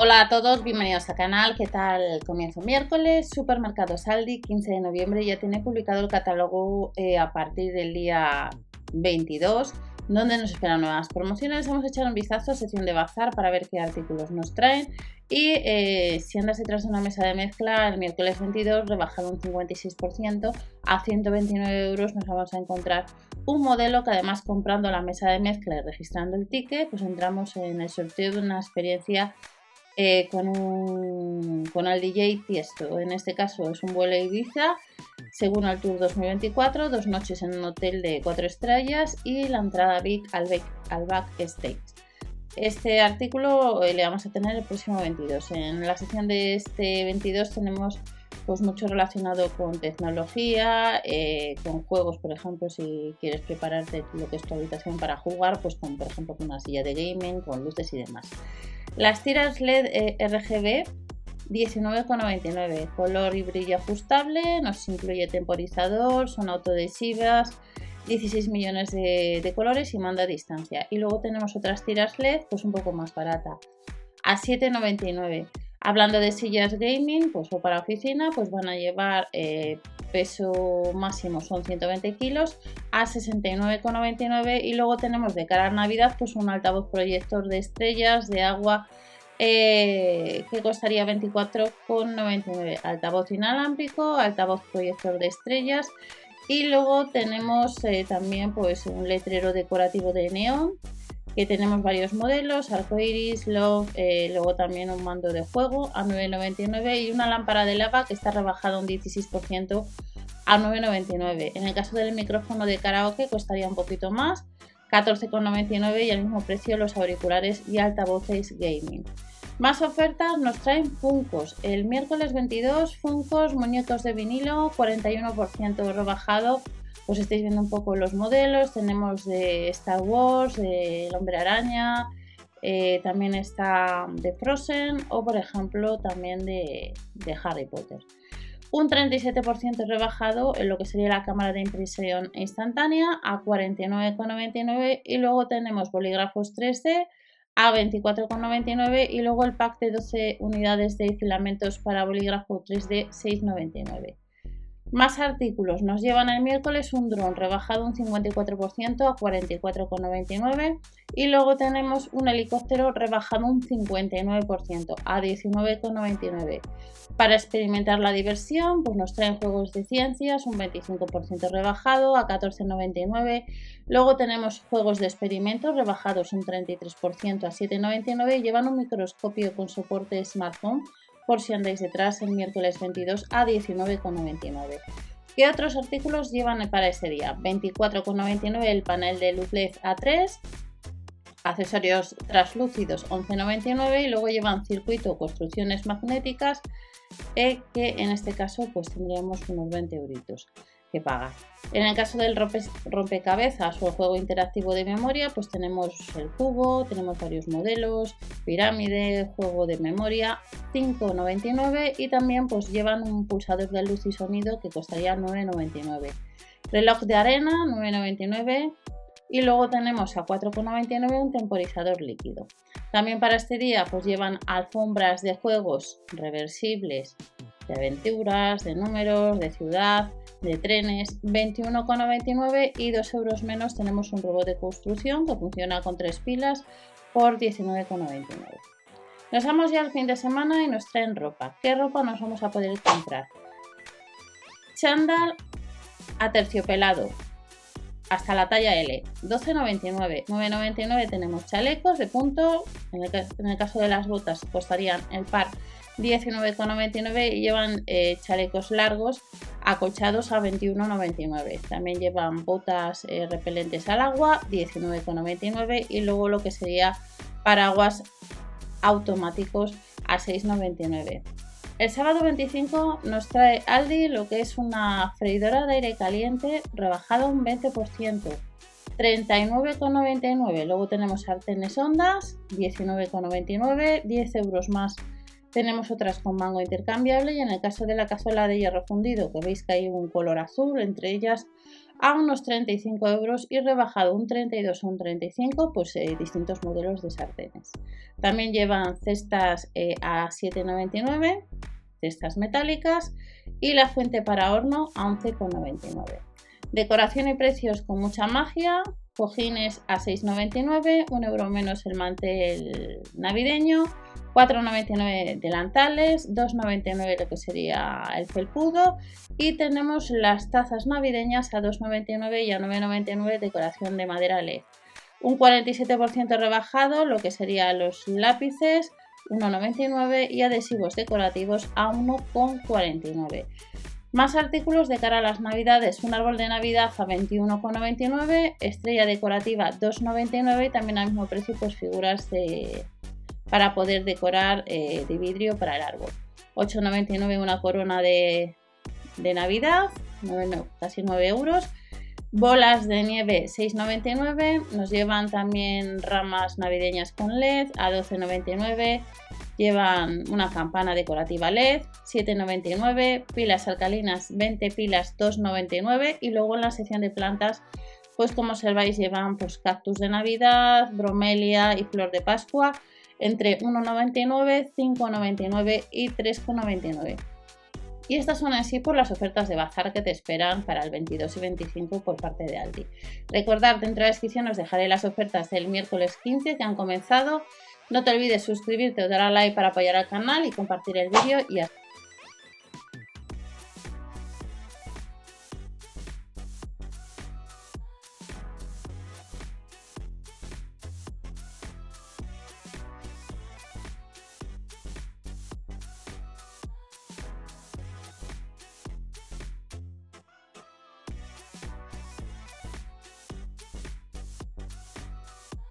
Hola a todos, bienvenidos al canal. ¿Qué tal? Comienzo miércoles, Supermercado Saldi, 15 de noviembre. Ya tiene publicado el catálogo eh, a partir del día 22, donde nos esperan nuevas promociones. Vamos a echar un vistazo a sección de bazar para ver qué artículos nos traen. Y eh, si andas detrás de una mesa de mezcla, el miércoles 22 rebajado un 56% a 129 euros nos vamos a encontrar un modelo que además comprando la mesa de mezcla y registrando el ticket, pues entramos en el sorteo de una experiencia eh, con, un, con el DJ Tiesto. En este caso es un vuelo a Ibiza, según el Tour 2024, dos noches en un hotel de cuatro estrellas y la entrada VIP al, al backstage. Este artículo eh, le vamos a tener el próximo 22. En la sección de este 22 tenemos pues mucho relacionado con tecnología, eh, con juegos, por ejemplo, si quieres prepararte lo que es tu habitación para jugar, pues con, por ejemplo, con una silla de gaming, con luces y demás. Las tiras LED eh, RGB 19,99, color y brillo ajustable, nos incluye temporizador, son autoadhesivas, 16 millones de, colores y manda a distancia. Y luego tenemos otras tiras LED, pues un poco más barata, a 7,99. Hablando de sillas gaming, pues o para oficina, pues van a llevar eh, peso máximo son 120 kilos a 69,99 y luego tenemos de cara a Navidad pues un altavoz proyector de estrellas de agua eh, que costaría 24,99 altavoz inalámbrico, altavoz proyector de estrellas y luego tenemos eh, también pues un letrero decorativo de neón que tenemos varios modelos, arcoiris, love, eh, luego también un mando de juego a 9,99 y una lámpara de lava que está rebajada un 16% a 9,99. En el caso del micrófono de karaoke costaría un poquito más, 14,99 y al mismo precio los auriculares y altavoces gaming. Más ofertas nos traen Funcos. El miércoles 22, Funcos, muñecos de vinilo, 41% rebajado pues estáis viendo un poco los modelos. Tenemos de Star Wars, de El Hombre Araña, eh, también está de Frozen o por ejemplo también de, de Harry Potter. Un 37% rebajado en lo que sería la cámara de impresión instantánea a 49,99 y luego tenemos bolígrafos 3D a 24,99 y luego el pack de 12 unidades de filamentos para bolígrafo 3D 6,99. Más artículos. Nos llevan el miércoles un dron rebajado un 54% a 44,99 y luego tenemos un helicóptero rebajado un 59% a 19,99. Para experimentar la diversión, pues nos traen juegos de ciencias un 25% rebajado a 14,99. Luego tenemos juegos de experimentos rebajados un 33% a 7,99 y llevan un microscopio con soporte smartphone por si andáis detrás el miércoles 22 a 19,99. ¿Qué otros artículos llevan para ese día? 24,99 el panel de luz LED A3, accesorios translúcidos 11,99 y luego llevan circuito construcciones magnéticas eh, que en este caso pues tendríamos unos 20 euritos que pagar. En el caso del rompecabezas o juego interactivo de memoria, pues tenemos el cubo, tenemos varios modelos, pirámide, juego de memoria, 5,99 y también pues llevan un pulsador de luz y sonido que costaría 9,99. Reloj de arena, 9,99 y luego tenemos a 4,99 un temporizador líquido. También para este día pues llevan alfombras de juegos reversibles, de aventuras, de números, de ciudad, de trenes 21,99 y 2 euros menos tenemos un robot de construcción que funciona con tres pilas por 19,99. Nos vamos ya al fin de semana y nos traen ropa. ¿Qué ropa nos vamos a poder comprar? Chandal a terciopelado hasta la talla L, 12,99. 9,99 tenemos chalecos de punto. En el, en el, caso de las botas costarían el par 19,99 y llevan eh, chalecos largos acolchados a 21,99. También llevan botas eh, repelentes al agua, 19,99 y luego lo que sería paraguas automáticos a 6,99. El sábado 25 nos trae Aldi lo que es una freidora de aire caliente rebajada un 20%. 39,99. Luego tenemos sartenes ondas, 19,99, 10 euros más tenemos otras con mango intercambiable y en el caso de la cazuela de hierro fundido, que veis que hay un color azul, entre ellas a unos 35 euros y rebajado un 32 o un 35 pues eh, distintos modelos de sartenes. También llevan cestas eh, a 7,99, cestas metálicas y la fuente para horno a 11,99. Decoración y precios con mucha magia, cojines a 6,99, un euro menos el mantel navideño, 4,99 delantales, 2,99 lo que sería el felpudo y tenemos las tazas navideñas a 2,99 y a 9,99 decoración de madera LED. Un 47% rebajado lo que serían los lápices 1,99 y adhesivos decorativos a 1,49. Más artículos de cara a las navidades, un árbol de navidad a 21,99, estrella decorativa 2,99 y también al mismo precio pues figuras de, para poder decorar eh, de vidrio para el árbol. 8,99 una corona de, Navidad, casi 9 euros. Bolas de nieve 6,99. Nos llevan también ramas navideñas con LED a 12,99. Llevan una campana decorativa LED 7,99. Pilas alcalinas 20 pilas 2,99. Y luego en la sección de plantas, pues como observáis, llevan pues, cactus de Navidad, bromelia y flor de Pascua entre 1,99, 5,99 y 3,99. Y estas son así por las ofertas de bazar que te esperan para el 22 y 25 por parte de Aldi. Recordad, dentro de la descripción os dejaré las ofertas del miércoles 15 que han comenzado. No te olvides suscribirte o dar a like para apoyar al canal y compartir el vídeo y hasta